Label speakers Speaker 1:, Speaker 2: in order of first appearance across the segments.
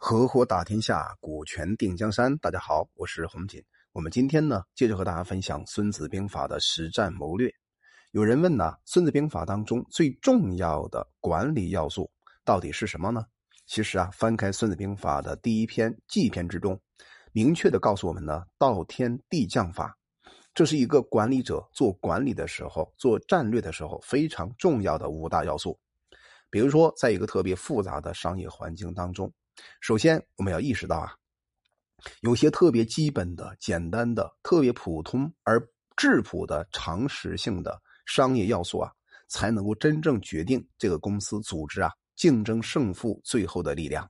Speaker 1: 合伙打天下，股权定江山。大家好，我是洪锦。我们今天呢，接着和大家分享《孙子兵法》的实战谋略。有人问呢，《孙子兵法》当中最重要的管理要素到底是什么呢？其实啊，翻开《孙子兵法》的第一篇纪篇之中，明确的告诉我们呢，道天地将法，这是一个管理者做管理的时候、做战略的时候非常重要的五大要素。比如说，在一个特别复杂的商业环境当中。首先，我们要意识到啊，有些特别基本的、简单的、特别普通而质朴的常识性的商业要素啊，才能够真正决定这个公司组织啊竞争胜负最后的力量。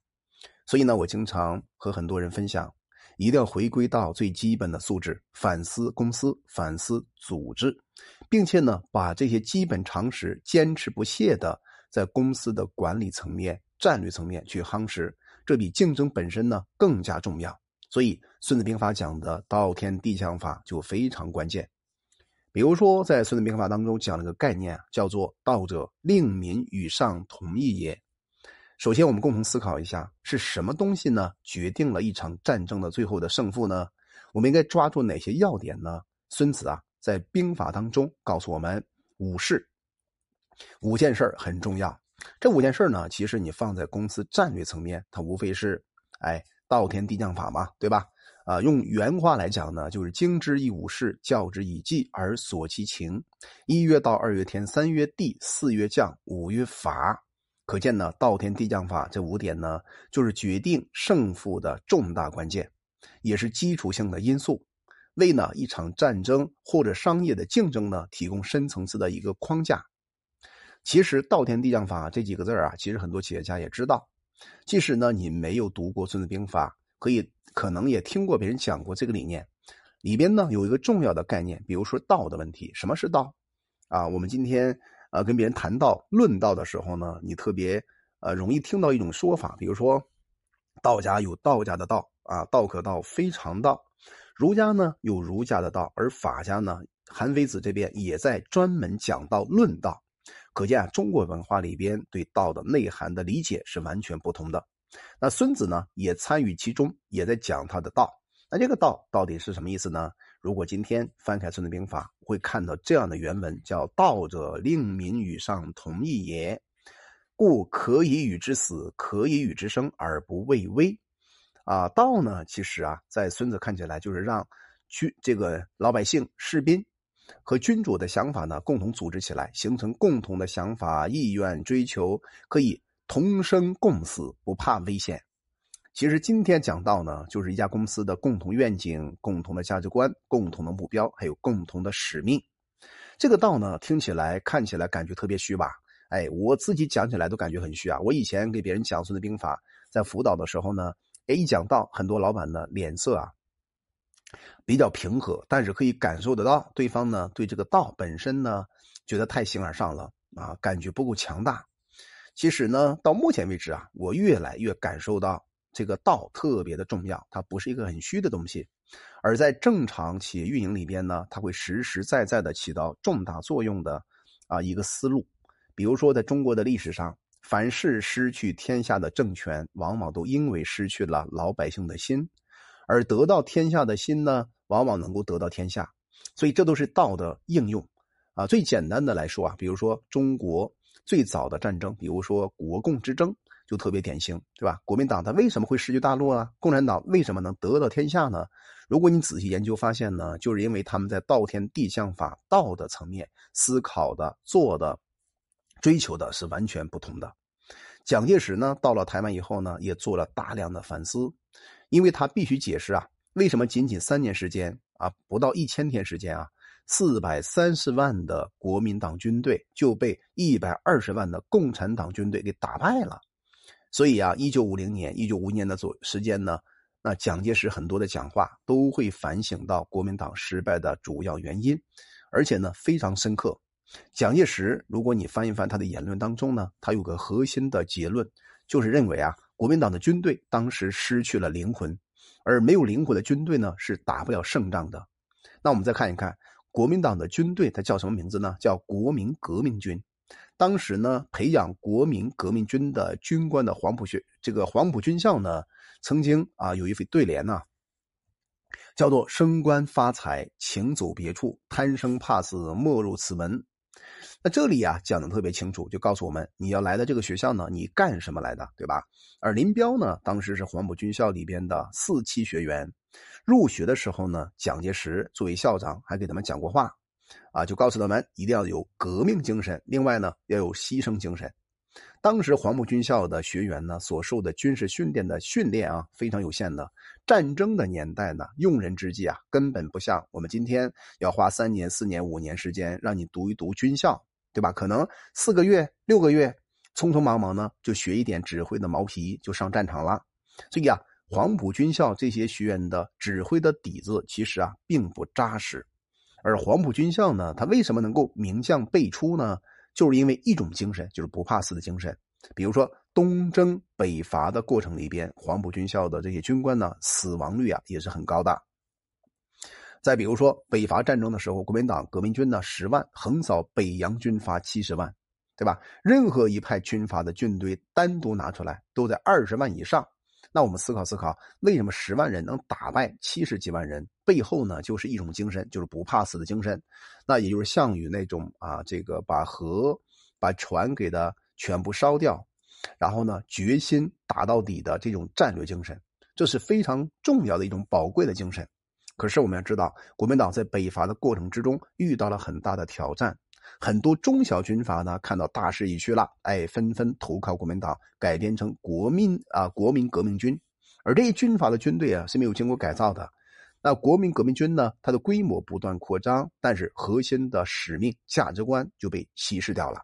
Speaker 1: 所以呢，我经常和很多人分享，一定要回归到最基本的素质，反思公司，反思组织，并且呢，把这些基本常识坚持不懈的在公司的管理层面、战略层面去夯实。这比竞争本身呢更加重要，所以《孙子兵法》讲的道天地将法就非常关键。比如说，在《孙子兵法》当中讲了个概念，叫做“道者，令民与上同意也”。首先，我们共同思考一下，是什么东西呢决定了一场战争的最后的胜负呢？我们应该抓住哪些要点呢？孙子啊，在兵法当中告诉我们五事，五件事很重要。这五件事呢，其实你放在公司战略层面，它无非是，哎，道天地将法嘛，对吧？啊，用原话来讲呢，就是经之以五事，教之以计，而索其情。一曰道，二曰天，三曰地，四曰将，五曰法。可见呢，道天地将法这五点呢，就是决定胜负的重大关键，也是基础性的因素，为呢一场战争或者商业的竞争呢提供深层次的一个框架。其实“道天地将法”这几个字啊，其实很多企业家也知道。即使呢你没有读过《孙子兵法》，可以可能也听过别人讲过这个理念。里边呢有一个重要的概念，比如说道的问题。什么是道？啊，我们今天呃跟别人谈道、论道的时候呢，你特别呃容易听到一种说法，比如说道家有道家的道啊，道可道非常道；儒家呢有儒家的道，而法家呢，韩非子这边也在专门讲道、论道。可见啊，中国文化里边对道的内涵的理解是完全不同的。那孙子呢，也参与其中，也在讲他的道。那这个道到底是什么意思呢？如果今天翻开《孙子兵法》，会看到这样的原文，叫“道者，令民与上同意也，故可以与之死，可以与之生，而不畏危。”啊，道呢，其实啊，在孙子看起来就是让军这个老百姓士兵。和君主的想法呢，共同组织起来，形成共同的想法、意愿、追求，可以同生共死，不怕危险。其实今天讲到呢，就是一家公司的共同愿景、共同的价值观、共同的目标，还有共同的使命。这个道呢，听起来、看起来感觉特别虚吧？哎，我自己讲起来都感觉很虚啊。我以前给别人讲《孙子兵法》，在辅导的时候呢，哎，一讲到，很多老板呢脸色啊。比较平和，但是可以感受得到对方呢对这个道本身呢觉得太形而上了啊，感觉不够强大。其实呢，到目前为止啊，我越来越感受到这个道特别的重要，它不是一个很虚的东西。而在正常企业运营里边呢，它会实实在在的起到重大作用的啊一个思路。比如说，在中国的历史上，凡是失去天下的政权，往往都因为失去了老百姓的心。而得到天下的心呢，往往能够得到天下，所以这都是道的应用啊。最简单的来说啊，比如说中国最早的战争，比如说国共之争，就特别典型，对吧？国民党它为什么会失去大陆啊？共产党为什么能得到天下呢？如果你仔细研究发现呢，就是因为他们在道天地相法道的层面思考的、做的、追求的是完全不同的。蒋介石呢，到了台湾以后呢，也做了大量的反思。因为他必须解释啊，为什么仅仅三年时间啊，不到一千天时间啊，四百三十万的国民党军队就被一百二十万的共产党军队给打败了。所以啊，一九五零年、一九五年的左时间呢，那蒋介石很多的讲话都会反省到国民党失败的主要原因，而且呢非常深刻。蒋介石，如果你翻一翻他的言论当中呢，他有个核心的结论，就是认为啊。国民党的军队当时失去了灵魂，而没有灵魂的军队呢是打不了胜仗的。那我们再看一看国民党的军队，它叫什么名字呢？叫国民革命军。当时呢，培养国民革命军的军官的黄埔学这个黄埔军校呢，曾经啊有一副对联呢，叫做“升官发财，请走别处；贪生怕死，莫入此门。”那这里啊讲的特别清楚，就告诉我们你要来的这个学校呢，你干什么来的，对吧？而林彪呢，当时是黄埔军校里边的四期学员，入学的时候呢，蒋介石作为校长还给他们讲过话。啊，就告诉他们一定要有革命精神，另外呢要有牺牲精神。当时黄埔军校的学员呢所受的军事训练的训练啊非常有限的。战争的年代呢，用人之际啊根本不像我们今天要花三年、四年、五年时间让你读一读军校，对吧？可能四个月、六个月，匆匆忙忙呢就学一点指挥的毛皮就上战场了。所以啊，黄埔军校这些学员的指挥的底子其实啊并不扎实。而黄埔军校呢，它为什么能够名将辈出呢？就是因为一种精神，就是不怕死的精神。比如说东征北伐的过程里边，黄埔军校的这些军官呢，死亡率啊也是很高的。再比如说北伐战争的时候，国民党革命军呢十万横扫北洋军阀七十万，对吧？任何一派军阀的军队单独拿出来，都在二十万以上。那我们思考思考，为什么十万人能打败七十几万人？背后呢，就是一种精神，就是不怕死的精神。那也就是项羽那种啊，这个把河、把船给的全部烧掉，然后呢，决心打到底的这种战略精神，这是非常重要的一种宝贵的精神。可是我们要知道，国民党在北伐的过程之中遇到了很大的挑战。很多中小军阀呢，看到大势已去了，哎，纷纷投靠国民党，改编成国民啊国民革命军。而这些军阀的军队啊是没有经过改造的。那国民革命军呢，它的规模不断扩张，但是核心的使命价值观就被稀释掉了。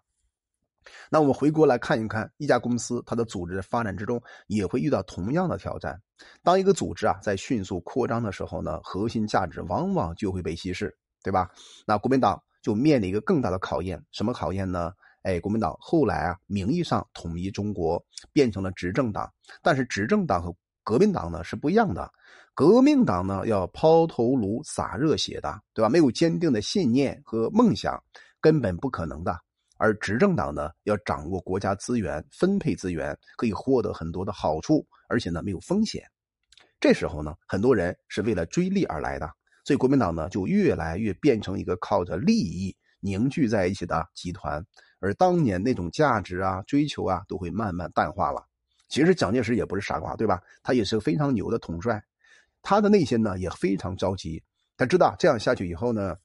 Speaker 1: 那我们回国来看一看，一家公司它的组织发展之中也会遇到同样的挑战。当一个组织啊在迅速扩张的时候呢，核心价值往往就会被稀释，对吧？那国民党。就面临一个更大的考验，什么考验呢？哎，国民党后来啊，名义上统一中国，变成了执政党，但是执政党和革命党呢是不一样的。革命党呢要抛头颅洒热血的，对吧？没有坚定的信念和梦想，根本不可能的。而执政党呢要掌握国家资源，分配资源，可以获得很多的好处，而且呢没有风险。这时候呢，很多人是为了追利而来的。所以国民党呢，就越来越变成一个靠着利益凝聚在一起的集团，而当年那种价值啊、追求啊，都会慢慢淡化了。其实蒋介石也不是傻瓜，对吧？他也是个非常牛的统帅，他的内心呢也非常着急。他知道这样下去以后呢，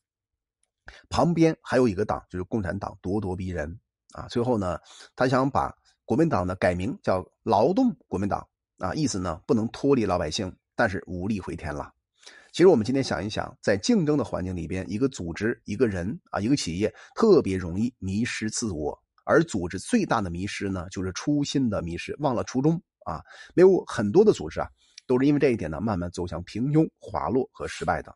Speaker 1: 旁边还有一个党，就是共产党，咄咄逼人啊。最后呢，他想把国民党呢改名叫劳动国民党啊，意思呢不能脱离老百姓，但是无力回天了。其实我们今天想一想，在竞争的环境里边，一个组织、一个人啊、一个企业，特别容易迷失自我。而组织最大的迷失呢，就是初心的迷失，忘了初衷啊。没有很多的组织啊，都是因为这一点呢，慢慢走向平庸、滑落和失败的。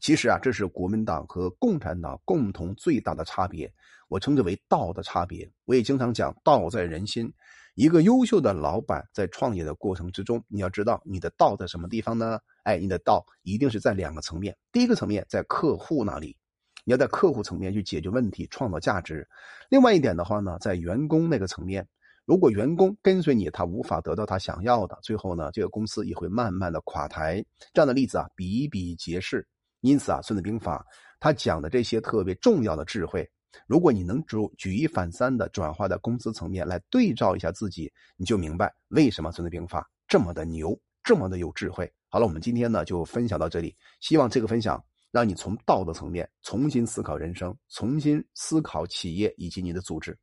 Speaker 1: 其实啊，这是国民党和共产党共同最大的差别，我称之为道的差别。我也经常讲，道在人心。一个优秀的老板在创业的过程之中，你要知道你的道在什么地方呢？哎，你的道一定是在两个层面。第一个层面在客户那里，你要在客户层面去解决问题、创造价值。另外一点的话呢，在员工那个层面，如果员工跟随你，他无法得到他想要的，最后呢，这个公司也会慢慢的垮台。这样的例子啊比比皆是。因此啊，《孙子兵法》他讲的这些特别重要的智慧。如果你能举举一反三的转化在公司层面来对照一下自己，你就明白为什么《孙子兵法》这么的牛，这么的有智慧。好了，我们今天呢就分享到这里，希望这个分享让你从道德层面重新思考人生，重新思考企业以及你的组织。